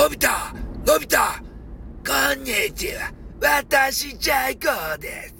のび太のび太こんにちは。私、ジャイコです。